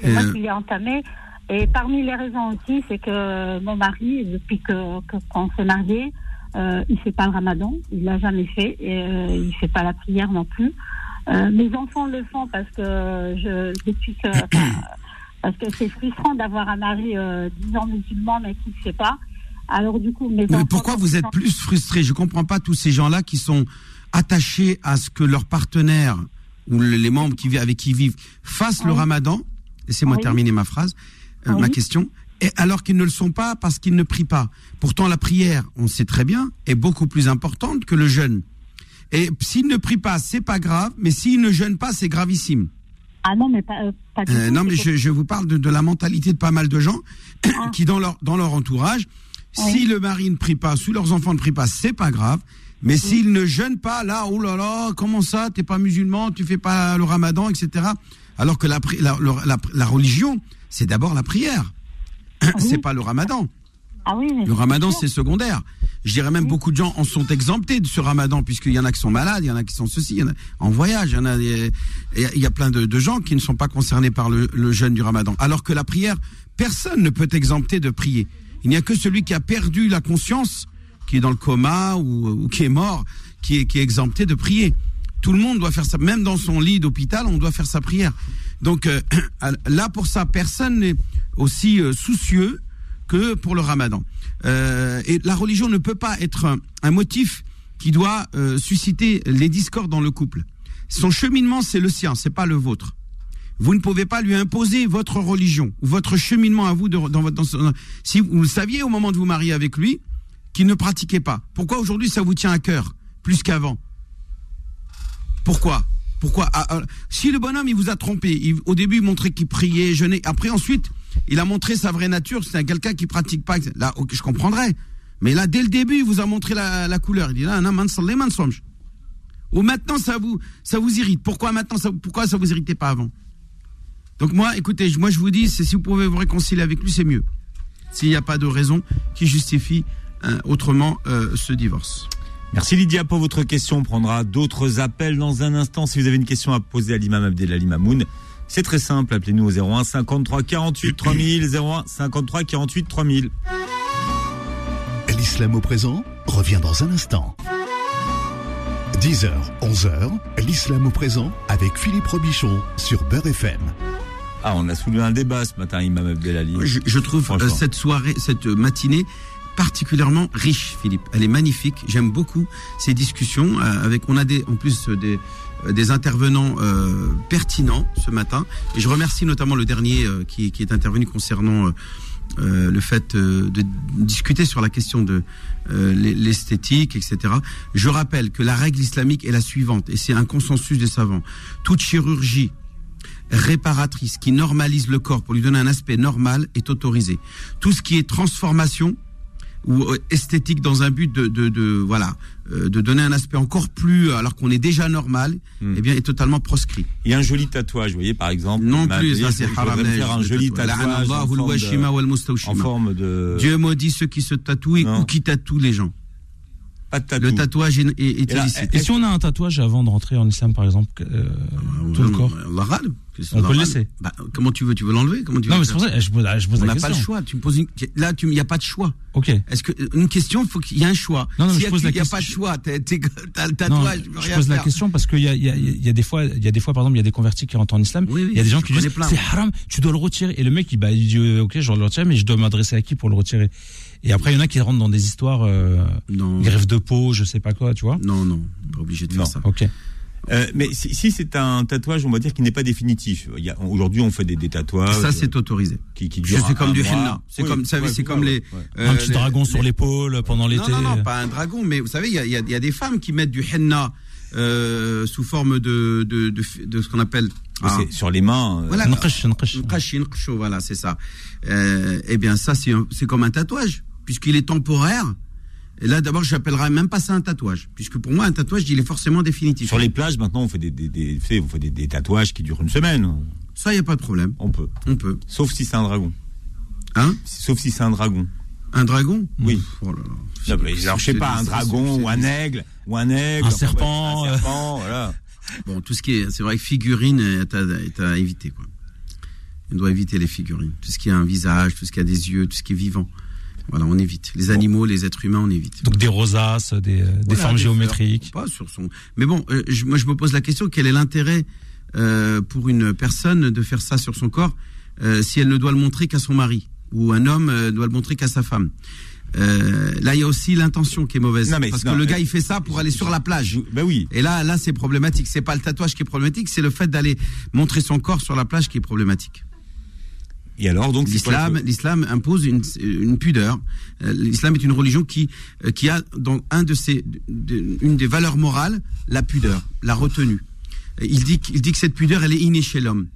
C'est moi qui l'ai entamé. Et parmi les raisons aussi, c'est que mon mari, depuis que, que qu'on s'est mariés, euh, il fait pas le ramadan, il l'a jamais fait, et euh, il fait pas la prière non plus. Euh, mes enfants le font parce que je depuis que *coughs* parce que c'est frustrant d'avoir un mari euh, disant musulman mais qui ne fait pas. Alors du coup, mes
Mais
enfants.
pourquoi vous êtes plus frustré Je comprends pas tous ces gens-là qui sont attachés à ce que leur partenaire ou le- les membres qui, avec qui ils vivent fassent le ramadan. Laissez-moi
Oui.
terminer ma phrase, euh,
Oui.
ma question. Et alors qu'ils ne le sont pas parce qu'ils ne prient pas. Pourtant, la prière, on sait très bien, est beaucoup plus importante que le jeûne. Et s'ils ne prient pas, c'est pas grave, mais s'ils ne jeûnent pas, c'est gravissime.
Ah non, mais pas, euh, pas du
Euh,
tout.
non, mais je, je vous parle de, de la mentalité de pas mal de gens
Ah. *coughs*
qui, dans leur, dans leur entourage,
Oui.
si le mari ne prie pas, si leurs enfants ne prient pas, c'est pas grave. Mais s'ils ne jeûnent pas, là, oh là là, comment ça, t'es pas musulman, tu fais pas le ramadan, etc. Alors que la, la religion, c'est d'abord la prière. C'est pas le ramadan.
Ah oui,
Le ramadan, c'est secondaire. Je dirais même beaucoup de gens en sont exemptés de ce ramadan, puisqu'il y en a qui sont malades, il y en a qui sont ceci, il y en a en voyage, il y en a, des- il y a- il y a plein de, de gens qui ne sont pas concernés par le, le jeûne du ramadan. Alors que la prière, personne ne peut exempter de prier. Il n'y a que celui qui a perdu la conscience, qui est dans le coma ou, ou qui est mort, qui est, qui est exempté de prier. Tout le monde doit faire ça, même dans son lit d'hôpital, on doit faire sa prière. Donc euh, *clears throat* là, pour ça, personne n'est aussi euh, soucieux que pour le ramadan. Euh, et la religion ne peut pas être un, motif qui doit euh, susciter les discordes dans le couple. Son cheminement, c'est le sien, c'est pas le vôtre. Vous ne pouvez pas lui imposer votre religion ou votre cheminement à vous. Dans votre, dans si vous le saviez au moment de vous marier avec lui, qu'il ne pratiquait pas. Pourquoi aujourd'hui ça vous tient à cœur plus qu'avant? Pourquoi? Pourquoi? Ah, ah, Si le bonhomme vous a trompé, au début il montrait qu'il priait, jeûnait, après ensuite il a montré sa vraie nature, c'est un quelqu'un qui pratique pas. Là, je comprendrais. Mais là, dès le début, il vous a montré la, couleur. Il dit là, non. Ou maintenant, ça vous, ça vous irrite. Pourquoi maintenant, ça, pourquoi ça vous irritait pas avant? Donc moi, écoutez, moi je vous dis, si vous pouvez vous réconcilier avec lui, c'est mieux. S'il n'y a pas de raison qui justifie euh, autrement euh, ce divorce.
Merci Lydia pour votre question. On prendra d'autres appels dans un instant. Si vous avez une question à poser à l'imam Abdelali Mamoun, C'est très simple, appelez-nous au 01 53 48 3000, 01 53 48 3000.
L'islam au présent revient dans un instant. 10h, 11h, l'islam au présent avec Philippe Robichon sur Beurre FM.
Ah, on a soulevé un débat ce matin, Imam Abdelali.
Je, je trouve euh, cette soirée, cette matinée particulièrement riche, Philippe. Elle est magnifique. J'aime beaucoup ces discussions. euh, avec, on a des, en plus euh, des, euh, des intervenants euh, pertinents ce matin. Et je remercie notamment le dernier euh, qui, qui est intervenu concernant euh, le fait de discuter sur la question de l'e- l'esthétique, etc. Je rappelle que la règle islamique est la suivante, et c'est un consensus des savants. Toute chirurgie réparatrice qui normalise le corps pour lui donner un aspect normal est autorisée. Tout ce qui est transformation ou euh, esthétique dans un but de, de, de voilà euh, de donner un aspect encore plus alors qu'on est déjà normal,
Hmm.
eh bien est totalement proscrit.
Il y a un joli tatouage, vous voyez, par exemple.
Non plus, ça c'est haram.
faire un joli tatouage en forme, de, en forme de...
Dieu maudit ceux qui se tatouent ou qui tatouent les gens.
Pas de tatou.
Le tatouage est, est, est
Et là,
illicite.
Et si on a un tatouage avant de rentrer en islam, par exemple, euh, tout le corps
Allah râle. Qu'est-ce
On peut le laisser.
Bah, comment tu veux Tu veux l'enlever Comment tu veux
Non, mais c'est pour ça, je pose, je pose
On
la
n'a pas
question.
le choix. Tu me poses une... Là, tu... il n'y a pas de choix.
Ok.
Est-ce que une question, il faut qu'il y ait un choix.
Non, non, mais
S'il
je pose la
il y a
question-
pas de choix. T'as le
Non,
tatouage. peux
je
rien
pose la
faire.
question parce qu'il y y, a, il y a des fois, il y a des fois, par exemple, il y a des convertis qui rentrent en islam.
Oui, oui,
il y a des gens qui disent c'est haram, tu dois le retirer. Et le mec, il, bah, il dit euh, ok, je dois le retirer, mais je dois m'adresser à qui pour le retirer? Et après, il y en a qui rentrent dans des histoires euh, greffe de peau, je sais pas quoi, tu vois.
Non, non, pas obligé de
Non.
faire ça.
Ok.
Euh, mais si, si c'est un tatouage, on va dire qui n'est pas définitif. Aujourd'hui, on fait des, des tatouages.
Ça, c'est autorisé.
qui, qui
sais comme
un
du henna. C'est
Oui,
comme, vous savez,
ouais,
c'est comme les.
ouais.
euh,
un petit
les-
dragon sur l'épaule pendant l'été.
Non, non, non, pas un dragon, mais vous savez, il y a, il y a- il y a des femmes qui mettent du henna euh, sous forme de, de, de, de ce qu'on appelle. Ah,
c'est sur les mains. euh,
Voilà. Voilà, c'est ça. Euh, eh bien, ça, c'est un- c'est comme un tatouage, puisqu'il est temporaire. Et là, d'abord, je n'appellerais même pas ça un tatouage, puisque pour moi, un tatouage, il est forcément définitif.
Sur les plages, maintenant, on fait des, des, on fait des, tatouages qui durent une semaine.
Ça, il n'y a pas de problème.
On peut.
On peut.
Sauf si c'est un dragon.
Hein?
Sauf si c'est un dragon.
Un dragon?
Oui.
Oh là là.
Non, mais alors, je sais pas, un dragon ou un aigle, ou un aigle.
Un serpent,
bref,
euh.
Un serpent, voilà. *laughs*
Bon, tout ce qui est, c'est vrai que figurine est à, est à éviter, quoi. On doit éviter les figurines. Tout ce qui a un visage, tout ce qui a des yeux, tout ce qui est vivant. Voilà, on évite. Les animaux, les êtres humains, on évite.
Donc des rosaces, des, formes
des
géométriques.
fleurs, Pas sur son. Mais bon, euh, je- moi je me pose la question quel est l'intérêt euh, pour une personne de faire ça sur son corps euh, si elle ne doit le montrer qu'à son mari ou un homme doit le montrer qu'à sa femme? Euh, là, il y a aussi l'intention qui est mauvaise
Non, mais-
parce
non,
que le gars il fait ça pour aller sur la plage.
Ben oui.
Et là, là, c'est problématique. C'est pas le tatouage qui est problématique, c'est le fait d'aller montrer son corps sur la plage qui est problématique.
Et alors, donc,
L'islam, l'islam impose une, une pudeur. Euh, L'islam est une religion qui euh, qui a dans un de ses une des valeurs morales la pudeur, la retenue. Il dit qu'il dit que cette pudeur elle est innée chez l'homme.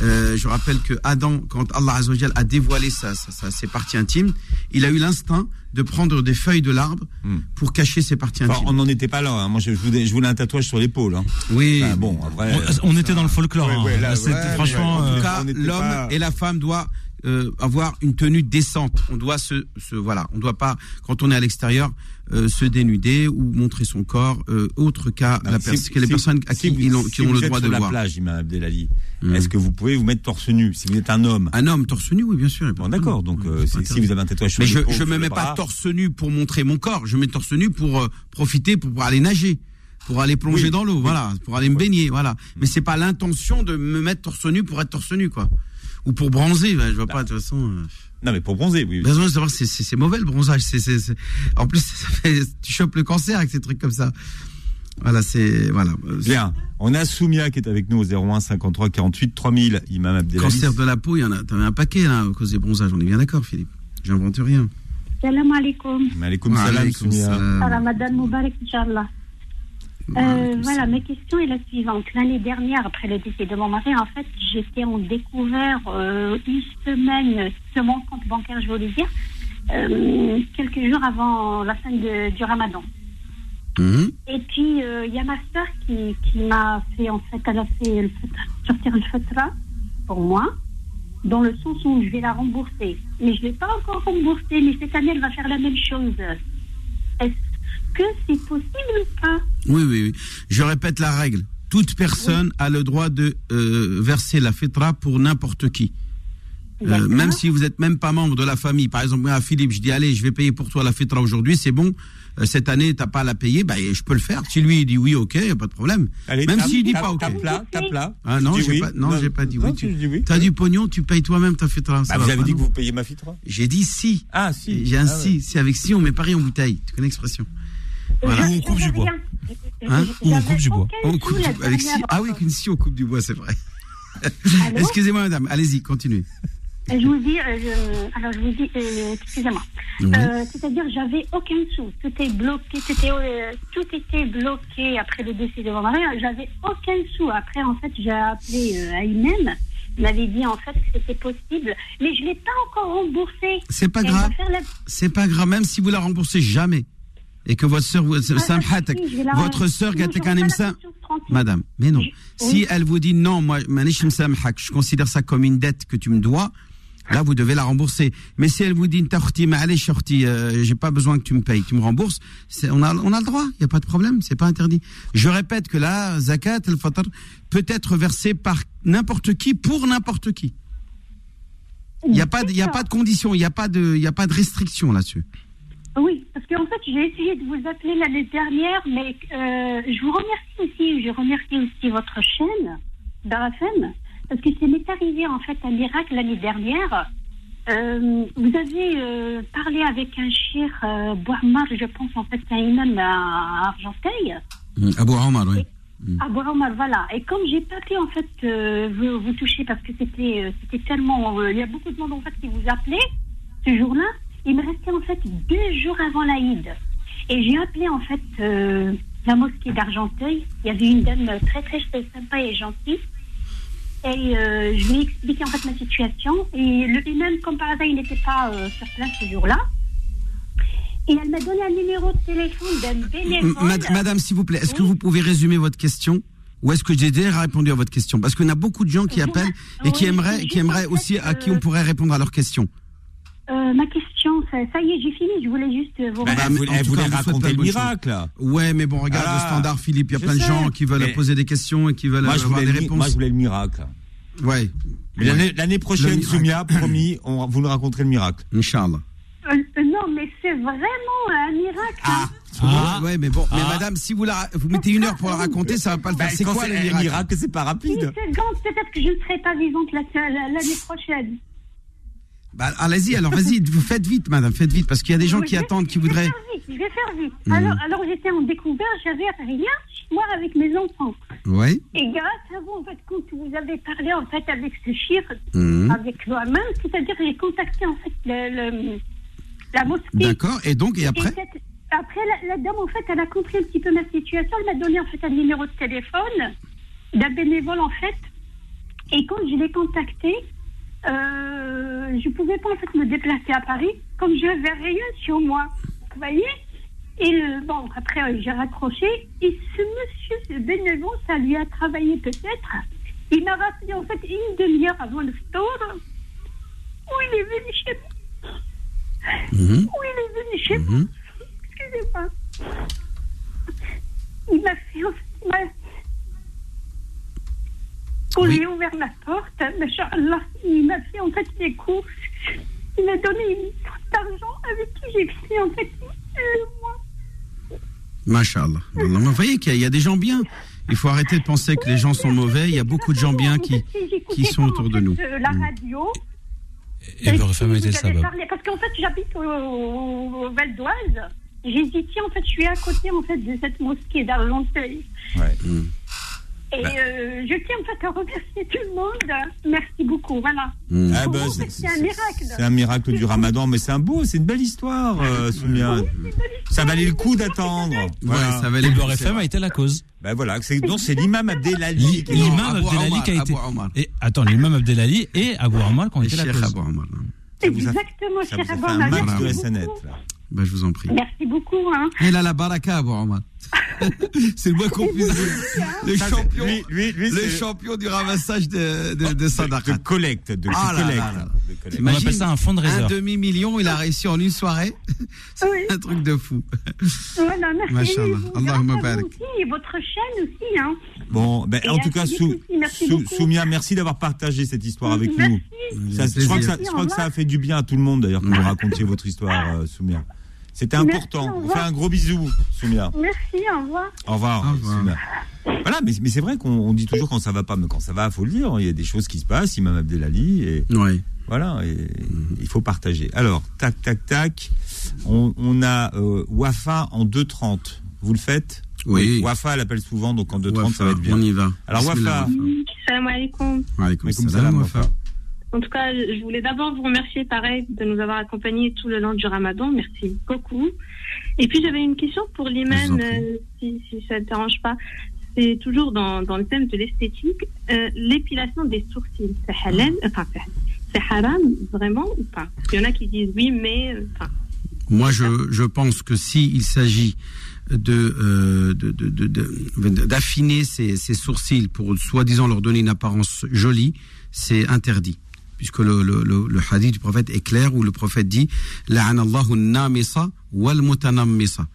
Euh, je rappelle que Adam, quand Allah Azza wa Jal a dévoilé sa, sa- sa- ses parties intimes, il a eu l'instinct de prendre des feuilles de l'arbre
Hmm.
pour cacher ses parties
Enfin,
intimes.
on n'en était pas là. hein. Moi, je, je voulais, je voulais un tatouage sur l'épaule. Hein.
Oui.
Enfin, bon, après.
On, on était dans le folklore.
Ouais,
hein.
ouais, là, ouais,
franchement,
ouais,
En
euh,
tout cas, l'homme
pas-
et la femme doivent euh, avoir une tenue décente. On doit se, se voilà, on doit pas quand on est à l'extérieur euh, se dénuder ou montrer son corps euh, autre qu'à
Non,
la
si-
que les
si-
personnes à
si
qui
vous-
ils ont,
si
qui ont
vous
le
êtes
droit
sur
de
la
voir.
plage, Imam Abdelali,
Hmm.
est-ce que vous pouvez vous mettre torse nu? Si vous êtes un homme
Un homme torse nu, oui, bien sûr.
Bon, d'accord. Donc,
Oui,
euh, si vous avez un tatouage
Mais je
l'épaule,
je me mets pas torse nu pour montrer mon corps. Je mets torse nu pour profiter, pour, pour aller nager, pour aller plonger
Oui,
dans l'eau,
oui.
voilà, pour aller me baigner, voilà. Mais c'est pas l'intention de me mettre torse nu pour être torse nu, quoi. Ou pour bronzer. ben, je vois pas de toute façon. euh.
Non, mais pour bronzer, oui.
Besoin de savoir c'est c'est mauvais le bronzage. C'est c'est en plus *laughs* ça fait, tu chopes le cancer avec ces trucs comme ça. Voilà, c'est voilà.
Bien. On a Soumia qui est avec nous au 01 53 48 3000. Imam Abdelali.
Cancer de la peau, il y en a. T'en as un paquet là à cause des bronzages. On est bien d'accord, Philippe. J'invente rien.
Salam alaikum.
Maaleykoum salam, Soumia.
Ramadan Mubarak, Inch'Allah. Euh,
Alaykoum
voilà, ma question est la suivante. L'année dernière, après le décès de mon mari, en fait, j'étais en découvert euh, une semaine sur mon compte bancaire, je voulais dire, euh, quelques jours avant la fin de- du ramadan.
Mhm.
Et puis, il y a ma soeur qui, qui m'a fait, en fait, elle a fait le sortir le fatra pour moi, dans le sens où je vais la rembourser. Mais je ne l'ai pas encore remboursée, mais cette année, elle va faire la même chose. Est-ce que c'est possible ou pas
Oui, oui, oui. Je répète la règle. toute personne a le droit de euh, verser la fitra pour n'importe qui. Euh, même si vous n'êtes même pas membre de la famille. Par exemple, moi, à Philippe, je dis, allez, je vais payer pour toi la fitra aujourd'hui, c'est bon. Euh, cette année, t'as pas à la payer, bah, je peux le faire. Si lui, il dit oui, ok, y a pas de problème.
Allez,
même s'il dit pas ok.
Tape là, tape là.
Ah non, j'ai
oui.
pas, non, j'ai pas dit oui.
Non,
Tu
tu dis oui.
as du pognon, tu payes toi-même ta fitra.
Bah, vous avez
pas,
dit que vous payez ma fitra
J'ai dit si.
Ah, si.
J'ai un
Ah, ouais.
si. C'est avec si, on met Paris en bouteille. Tu connais l'expression Voilà.
Ou on coupe du bois.
Hein
Ou on coupe du bois.
On coupe du- avec si. Ah oui, qu'une si, on coupe du bois, c'est vrai. *laughs* Excusez-moi, madame. Allez-y, continuez.
Je vous dis, euh, je- alors je vous dis, euh, excusez-moi.
Oui.
Euh, C'est-à-dire, j'avais aucun sou. Tout est bloqué, tout, euh, était bloqué après le décès de mon mari. J'avais aucun sou. Après, en fait, j'ai appelé euh, Aymen. Il m'avait dit en fait que c'était possible, mais je l'ai pas encore remboursé.
C'est pas
elle
grave.
la-
C'est pas grave, même si vous la remboursez jamais. Et que votre sœur,
Ah,
votre sœur. Madame, mais non. Si elle vous dit non, moi, je considère ça comme une dette que tu me dois, là, vous devez la rembourser. Mais si elle vous dit, ma'alesh, shorti, euh, j'ai pas besoin que tu me payes, tu me rembourses, on a, on a le droit, il y a pas de problème, c'est pas interdit. Je répète que la zakat, el fatr, peut être versée par n'importe qui pour n'importe qui. Il n'y a pas, de- il a pas de condition, il n'y a pas de, il a pas de restriction là-dessus.
Qu'en fait, j'ai essayé de vous appeler l'année dernière, mais euh, je vous remercie aussi, je remercie aussi votre chaîne, d'Arafem, parce que ça m'est arrivé en fait un miracle l'année dernière. Euh, vous avez euh, parlé avec un euh, Bouhamar, je pense en fait c'est un imam à Argenteuil.
Abou Omar, oui.
Bon, Omar, voilà. Et comme j'ai pas pu en fait vous, vous toucher parce que c'était c'était tellement, il y a beaucoup de monde en fait qui vous appelait ce jour-là. Il me restait en fait deux jours avant l'Aïd. Et j'ai appelé en fait euh, la mosquée d'Argenteuil. Il y avait une dame très très sympa et gentille. Et euh, je lui ai expliqué en fait ma situation. Et le imam, comme par hasard, il n'était pas euh, sur place ce jour-là. Et elle m'a donné un numéro de téléphone d'un bénévole.
mad- Madame, s'il vous plaît, est-ce que vous pouvez résumer votre question? Ou est-ce que j'ai déjà répondu à votre question? Parce en a beaucoup de gens qui appellent et qui aimeraient, qui aimeraient aussi à qui on pourrait répondre à leurs questions.
Euh, ma question, ça, ça y est, j'ai fini. Je voulais juste euh, vous
Bah, elle voulait, elle
cas, vous
raconter le miracle. là.
Ouais, mais bon, regarde
Ah,
le standard, Philippe. Il y a plein de gens qui veulent
mais-
poser des questions et qui veulent
Moi je,
avoir
voulais
des
mi- moi, je
réponses.
voulais le miracle.
Ouais.
Mais l'année- prochaine. Soumia, *coughs* promis, on, vous nous raconterez le miracle.
Inch'Allah.
Euh, non, mais c'est vraiment un miracle. hein.
Ah.
Ouais, mais bon, mais
Ah.
madame, si vous la, vous mettez une heure pour la raconter, ça va pas le faire.
Bah,
c'est quoi le miracle?
miracle C'est pas
Une
rapide.
seconde, peut-être que je ne serai pas vivante la- la- l'année prochaine.
Bah, allez-y, alors vas-y, *laughs* vous faites vite, madame, faites vite, parce qu'il y a des gens
Oui,
qui
vais-
attendent, qui
je vais
voudraient.
faire vite, Je vais faire vite.
Mhm.
Alors, alors j'étais en découvert, j'avais rien chez moi avec mes enfants.
Ouais.
Et grâce à vous, en fait, quand vous avez parlé en fait avec ce chiffre,
Mhm.
avec moi-même, c'est-à-dire j'ai contacté en fait le, le- la mosquée.
D'accord. Et donc, et après
après, la, la dame, en fait, elle a compris un petit peu ma situation. Elle m'a donné, en fait, un numéro de téléphone d'un bénévole, en fait. Et quand je l'ai contacté, euh, je ne pouvais pas, en fait, me déplacer à Paris, comme je n'avais rien sur moi. Vous voyez? Et le- bon, après, euh, j'ai raccroché. Et ce monsieur, ce bénévole, ça lui a travaillé peut-être. Il m'a rappelé, en fait, une demi-heure avant le store, où il est venu chez moi.
Mhm.
Où il est venu chez moi.
Mhm.
Excusez-moi. Il m'a fait, en fait, Quand
Oui.
j'ai ouvert la porte, il m'a fait en fait des courses. Il m'a donné une somme d'argent avec qui j'ai fait en fait le mois.
Masha'Allah. Allah. Vous voyez qu'il y a- il y a des gens bien. Il faut arrêter de penser que les gens sont mauvais. Il y a beaucoup de gens bien qui, qui sont autour de nous.
La radio.
Et Beurre FM a été le
Vous avez
sabab.
parlé- Parce qu'en fait, j'habite au, au Val d'Oise. J'ai dit, tiens, en fait, je suis à côté en fait, de cette mosquée d'Argenteuil.
Ouais.
Et
Bah.
euh, je tiens en fait à remercier tout le monde. Merci beaucoup. Voilà.
Mhm.
Ah bah, c'est-
un miracle.
C'est un miracle du ramadan, mais c'est un beau, c'est une belle histoire, euh, Soumia. Ça valait le coup d'attendre. Voilà.
Ouais, ça valait
Et
le coup,
FM a été la cause.
Ben voilà, c'est donc c'est l'imam Abdelali. qui-
L'imam Abdelali qui a été. Et attends, l'imam Abdelali et Abou Armal qui ont été la cause.
Exactement,
Ça
cher
vous a fait
Abou
un max de là.
Ben, je vous en prie.
Merci beaucoup. Hein.
Il a la baraka, Omar. *laughs* c'est le moins qu'on puisse dire. Le champion,
lui- lui- lui,
le
c'est-
champion du ramassage de, de, de
de, collecte, de
Ah
collecte.
là là.
de collecte.
On appelle ça un fonds de
Un
réserve.
demi-million, il a réussi en une soirée. *laughs* C'est
Oui.
un truc de fou.
Voilà, merci.
Allahumma
grâce à
barak.
vous aussi, et votre chaîne aussi. Hein.
Bon, ben, en tout cas, Sou-
merci.
Soumia, merci d'avoir partagé cette histoire avec
Merci.
nous. Ça, je crois, que ça, je crois que ça a fait du bien à tout le monde, d'ailleurs, que vous racontiez votre histoire, euh, Soumia. C'était
Merci,
important.
au
On
revoir.
fait un gros bisou, Soumia.
Merci, au revoir.
Au revoir,
Au revoir.
Soumia. Voilà, mais, mais c'est vrai qu'on on dit toujours quand ça va pas, mais quand ça va, faut le dire. Il y a des choses qui se passent, Imam Abdelali, et
Oui.
voilà, et il faut partager. Alors, tac, tac, tac. On, on a euh, Wafa en 2.30. Vous le faites?
Oui.
Wafa, elle appelle souvent, donc en 2.30, ça va être bien.
On y va.
Alors, Wafa.
Salam alaikum.
Salam,
salam,
Wafa.
En tout cas, je voulais d'abord vous remercier, pareil, de nous avoir accompagnés tout le long du ramadan. Merci beaucoup. Et puis, j'avais une question pour
prie.
euh, si, si ça ne te dérange pas. C'est toujours dans, dans le thème de l'esthétique. Euh, L'épilation des sourcils, c'est halal, enfin, c'est- haram, vraiment ou pas? Il y en a qui disent oui, mais. euh, Enfin,
Moi, je, je pense que s'il s'agit de euh, de- de- de- de- d'affiner ses, ses sourcils pour soi-disant leur donner une apparence jolie, c'est interdit. Puisque le, le, le, le hadith du prophète est clair où le prophète dit La'anallahu namisa wal mutanammisa.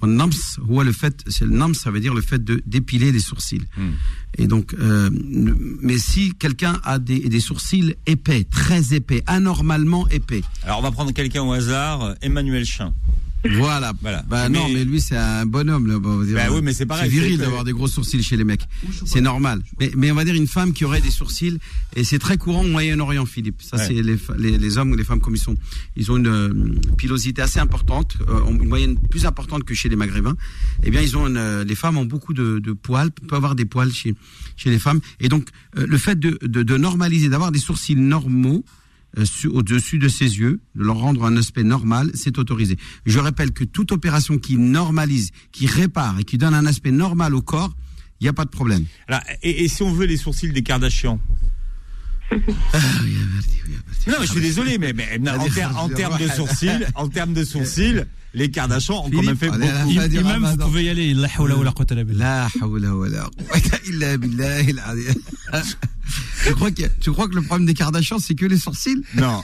Wal nams, le fait, c'est le nams, ça veut dire le fait de d'épiler les sourcils.
Hmm.
Et donc, euh, mais si quelqu'un a des, des sourcils épais, très épais, anormalement épais,
Alors, on va prendre quelqu'un au hasard, Emmanuel Chin.
Voilà.
Voilà.
Bah
Mais-
non, mais lui c'est un bonhomme. Là, on va dire.
Bah oui, mais c'est pareil,
C'est viril d'avoir des gros sourcils chez les mecs. C'est normal. Mais, mais on va dire une femme qui aurait des sourcils et c'est très courant au Moyen-Orient, Philippe. Ça
Ouais.
c'est les, les, les hommes ou les femmes comme ils sont. Ils ont une euh, pilosité assez importante, euh, une moyenne plus importante que chez les Maghrébins. Eh bien, ils ont une, euh, les femmes ont beaucoup de, de poils, peuvent avoir des poils chez chez les femmes. Et donc euh, le fait de, de, de normaliser, d'avoir des sourcils normaux euh, au-dessus de ses yeux, de leur rendre un aspect normal, c'est autorisé. Je rappelle que toute opération qui normalise, qui répare et qui donne un aspect normal au corps, il n'y a pas de problème.
Et, et si on veut les sourcils des Kardashian Non, mais je suis désolé, mais, mais en, ter- en termes de sourcils, en termes de sourcils, les Kardashian ont quand même fait beaucoup.
du
Imam, vous pouvez y aller. La hawla wa la quwwata.
La hawla wa la quwwata illa. Tu crois que tu crois que le problème des Kardashians c'est que les sourcils?
Non,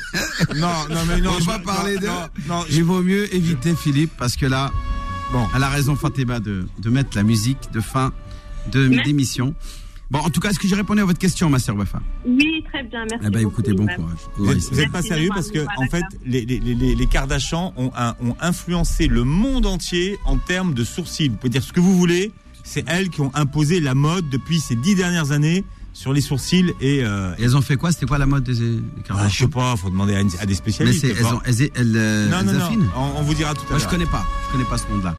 non, non, mais non.
On
je-
va parler de.
Non,
Il vaut mieux éviter Philippe parce que là,
Bon.
elle a raison Fatima de, de mettre la musique de fin de
Merci.
Bon, en tout cas, est-ce que j'ai répondu à votre question, ma sœur Wafa
oui, très bien, merci.
Eh ben, écoutez, bon courage.
Vous
Ouais,
êtes,
c'est-
vous êtes pas
Merci
sérieux parce que en fait les, les, les, les Kardashian ont, un- ont influencé le monde entier en termes de sourcils. Vous pouvez dire ce que vous voulez, c'est elles qui ont imposé la mode depuis ces dix dernières années sur les sourcils et, euh,
Et elles ont fait quoi? C'était quoi la mode des, des
ah, je
Kardashians
sais pas, faut demander à, une- à des
Mais
spécialistes.
c'est, elles, ont, elles, elles, euh,
non,
elles
non, non, on, on vous dira tout à
Moi, je
l'heure.
connais pas. Je connais pas ce monde-là.